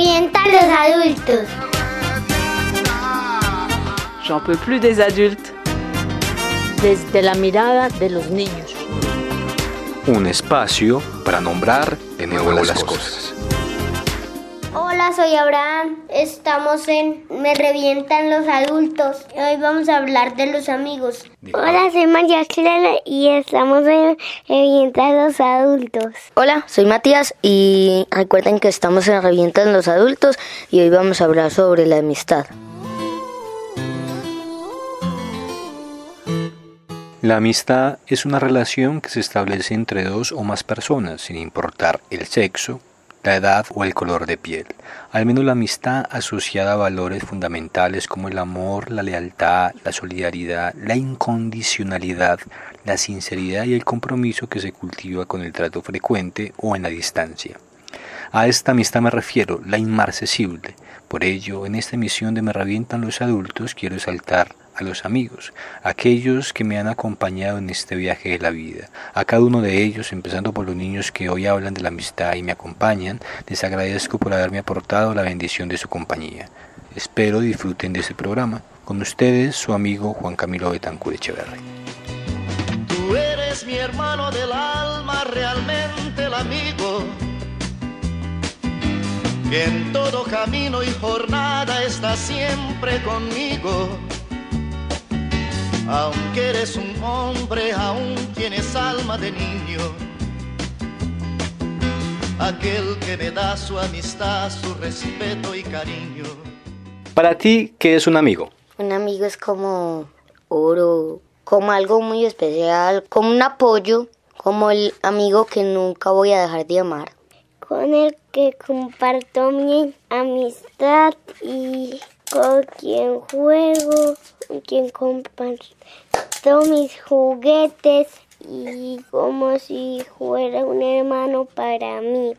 revientan los adultos. J'en peux plus des adultes. Desde la mirada de los niños. Un espacio para nombrar de nuevo las cosas. Hola, soy Abraham. Estamos en Me revientan los adultos. Hoy vamos a hablar de los amigos. Hola, soy María Clara y estamos en Me revientan los adultos. Hola, soy Matías y recuerden que estamos en Revientan los adultos y hoy vamos a hablar sobre la amistad. La amistad es una relación que se establece entre dos o más personas, sin importar el sexo, la edad o el color de piel. Al menos la amistad asociada a valores fundamentales como el amor, la lealtad, la solidaridad, la incondicionalidad, la sinceridad y el compromiso que se cultiva con el trato frecuente o en la distancia. A esta amistad me refiero, la inmarcesible. Por ello, en esta emisión de Me Revientan los Adultos quiero saltar a los amigos, aquellos que me han acompañado en este viaje de la vida. A cada uno de ellos, empezando por los niños que hoy hablan de la amistad y me acompañan, les agradezco por haberme aportado la bendición de su compañía. Espero disfruten de este programa. Con ustedes, su amigo Juan Camilo Betancur Echeverri. Tú eres mi hermano del alma, realmente el amigo. En todo camino y jornada está siempre conmigo aunque eres un hombre, aún tienes alma de niño. Aquel que me da su amistad, su respeto y cariño. Para ti, ¿qué es un amigo? Un amigo es como oro, como algo muy especial, como un apoyo, como el amigo que nunca voy a dejar de amar. Con el que comparto mi amistad y con quien juego, quien comparto mis juguetes y como si fuera un hermano para mí.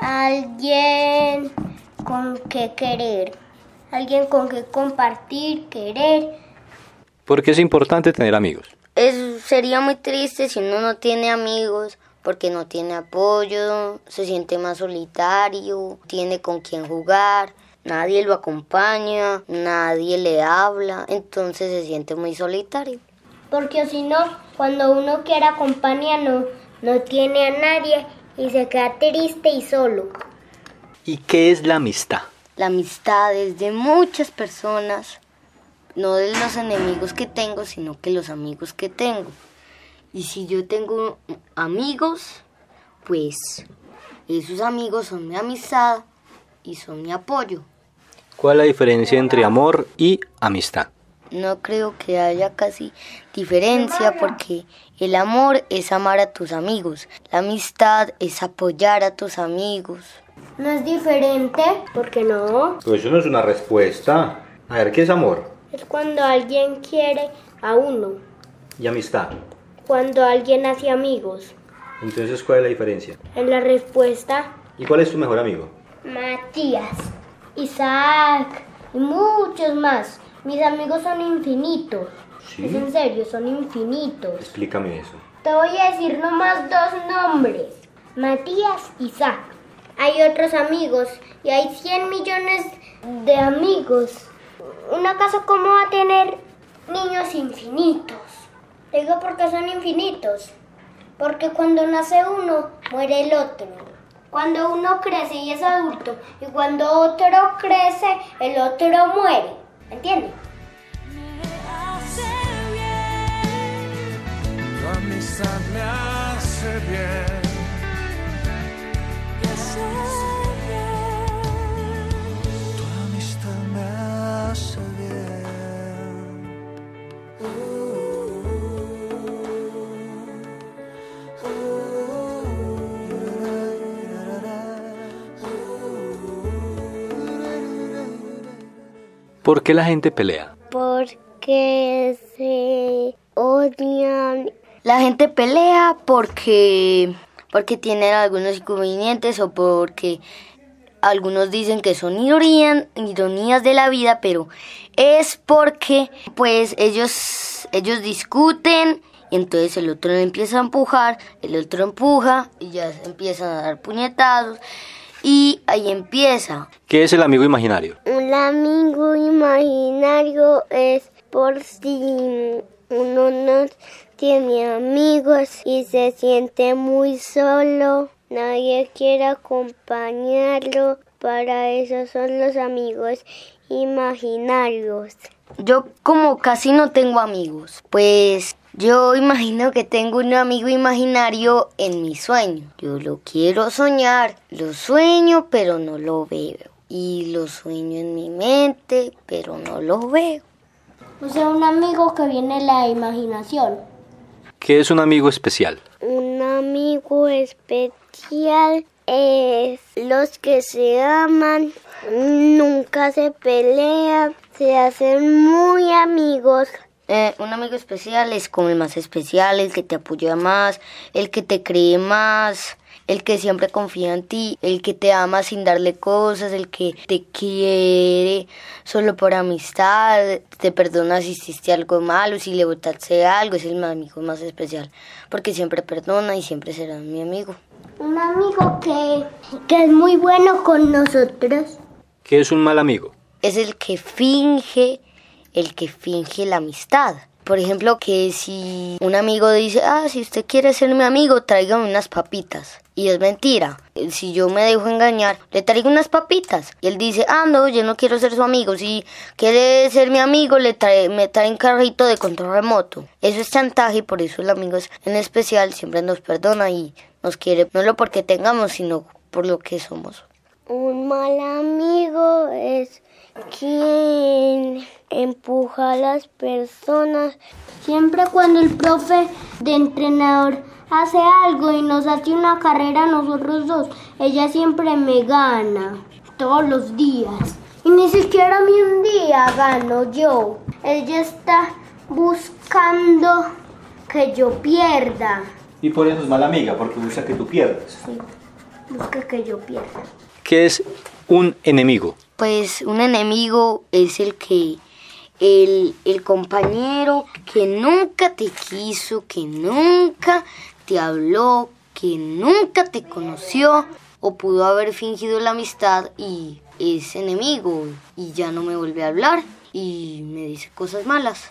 Alguien con que querer, alguien con que compartir, querer. ¿Por qué es importante tener amigos? Es, sería muy triste si uno no tiene amigos porque no tiene apoyo, se siente más solitario, tiene con quién jugar nadie lo acompaña, nadie le habla, entonces se siente muy solitario. Porque si no, cuando uno quiere acompañar no, no tiene a nadie y se queda triste y solo. ¿Y qué es la amistad? La amistad es de muchas personas, no de los enemigos que tengo, sino que los amigos que tengo. Y si yo tengo amigos, pues esos amigos son mi amistad y son mi apoyo. ¿Cuál es la diferencia entre amor y amistad? No creo que haya casi diferencia porque el amor es amar a tus amigos, la amistad es apoyar a tus amigos. ¿No es diferente? ¿Por qué no? Pues eso no es una respuesta. A ver, ¿qué es amor? Es cuando alguien quiere a uno. ¿Y amistad? Cuando alguien hace amigos. Entonces, ¿cuál es la diferencia? En la respuesta. ¿Y cuál es tu mejor amigo? Matías. Isaac y muchos más. Mis amigos son infinitos. ¿Sí? Es en serio, son infinitos. Explícame eso. Te voy a decir nomás dos nombres. Matías y Isaac. Hay otros amigos y hay 100 millones de amigos. ¿Una casa cómo va a tener niños infinitos? Te digo porque son infinitos. Porque cuando nace uno, muere el otro. Cuando uno crece y es adulto y cuando otro crece, el otro muere. ¿Entiendes? Me hace bien. ¿Por qué la gente pelea? Porque se odian. La gente pelea porque porque tienen algunos inconvenientes o porque algunos dicen que son ironías, ironías de la vida, pero es porque pues ellos ellos discuten y entonces el otro empieza a empujar, el otro empuja y ya empiezan a dar puñetazos y ahí empieza. ¿Qué es el amigo imaginario? Un amigo imaginario es por si uno no tiene amigos y se siente muy solo, nadie quiere acompañarlo, para eso son los amigos imaginarios. Yo como casi no tengo amigos, pues yo imagino que tengo un amigo imaginario en mi sueño. Yo lo quiero soñar, lo sueño pero no lo veo. Y lo sueño en mi mente pero no lo veo. O sea, un amigo que viene de la imaginación. ¿Qué es un amigo especial? Un amigo especial es los que se aman, nunca se pelean, se hacen muy amigos. Eh, un amigo especial es como el más especial, el que te apoya más, el que te cree más, el que siempre confía en ti, el que te ama sin darle cosas, el que te quiere solo por amistad, te perdona si hiciste algo malo, si le botaste algo, es el amigo más especial, porque siempre perdona y siempre será mi amigo. Un amigo que, que es muy bueno con nosotros. ¿Qué es un mal amigo? Es el que finge, el que finge la amistad. Por ejemplo, que si un amigo dice, ah, si usted quiere ser mi amigo, tráigame unas papitas. Y es mentira. Si yo me dejo engañar, le traigo unas papitas. Y él dice, ah, no, yo no quiero ser su amigo. Si quiere ser mi amigo, le trae, me trae un carrito de control remoto. Eso es chantaje y por eso el amigo en especial siempre nos perdona y nos quiere, no solo porque tengamos, sino por lo que somos. Un mal amigo es quien empuja a las personas. Siempre cuando el profe de entrenador hace algo y nos hace una carrera a nosotros dos, ella siempre me gana, todos los días. Y ni siquiera a mí un día gano yo. Ella está buscando que yo pierda. Y por eso es mala amiga, porque busca que tú pierdas. Sí, busca que yo pierda. ¿Qué es un enemigo? Pues un enemigo es el que el, el, compañero que nunca te quiso, que nunca te habló, que nunca te conoció o pudo haber fingido la amistad y es enemigo y ya no me vuelve a hablar y me dice cosas malas.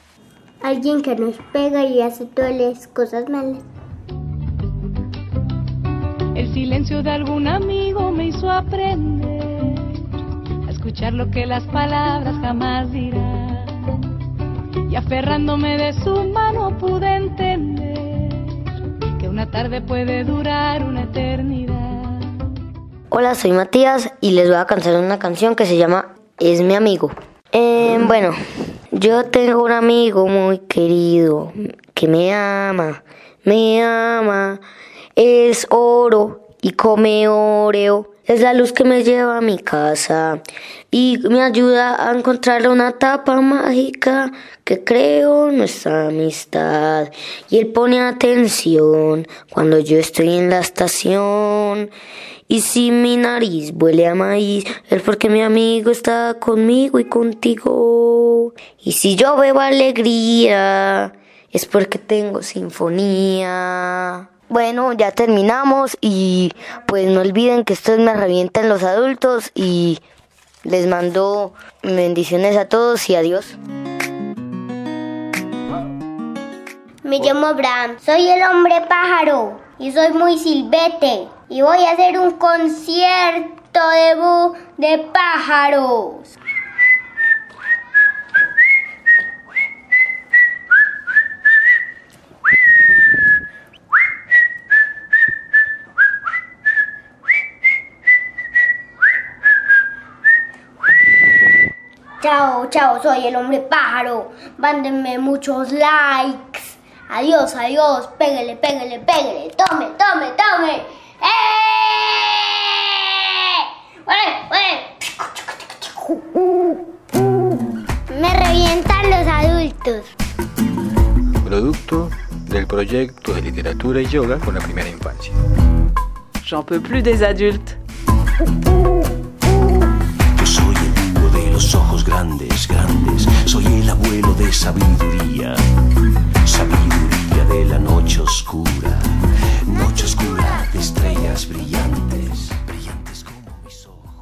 Alguien que nos pega y hace todas las cosas malas. El silencio de algún amigo me hizo aprender a escuchar lo que las palabras jamás aferrándome de su mano pude entender que una tarde puede durar una eternidad. Hola, soy Matías y les voy a cantar una canción que se llama Es mi amigo. Eh, bueno, yo tengo un amigo muy querido que me ama, me ama es oro y come oreo. Es la luz que me lleva a mi casa y me ayuda a encontrar una tapa mágica que creo nuestra amistad. Y él pone atención cuando yo estoy en la estación. Y si mi nariz huele a maíz, es porque mi amigo está conmigo y contigo. Y si yo bebo alegría, es porque tengo sinfonía. Bueno, ya terminamos y pues no olviden que esto me revientan los adultos y les mando bendiciones a todos y adiós. Me llamo Abraham, soy el hombre pájaro y soy muy silvete y voy a hacer un concierto de, de pájaros. Chao, chao, soy el hombre pájaro. Mándenme muchos likes. Adiós, adiós. Pégale, pégale, pégale. Tome, tome, tome. ¡Eh! Me revientan los adultos. Producto del proyecto de literatura y yoga con la primera infancia. J'en peux plus des adultes. Grandes, grandes. Soy el abuelo de sabiduría, sabiduría de la noche oscura, noche oscura de estrellas brillantes.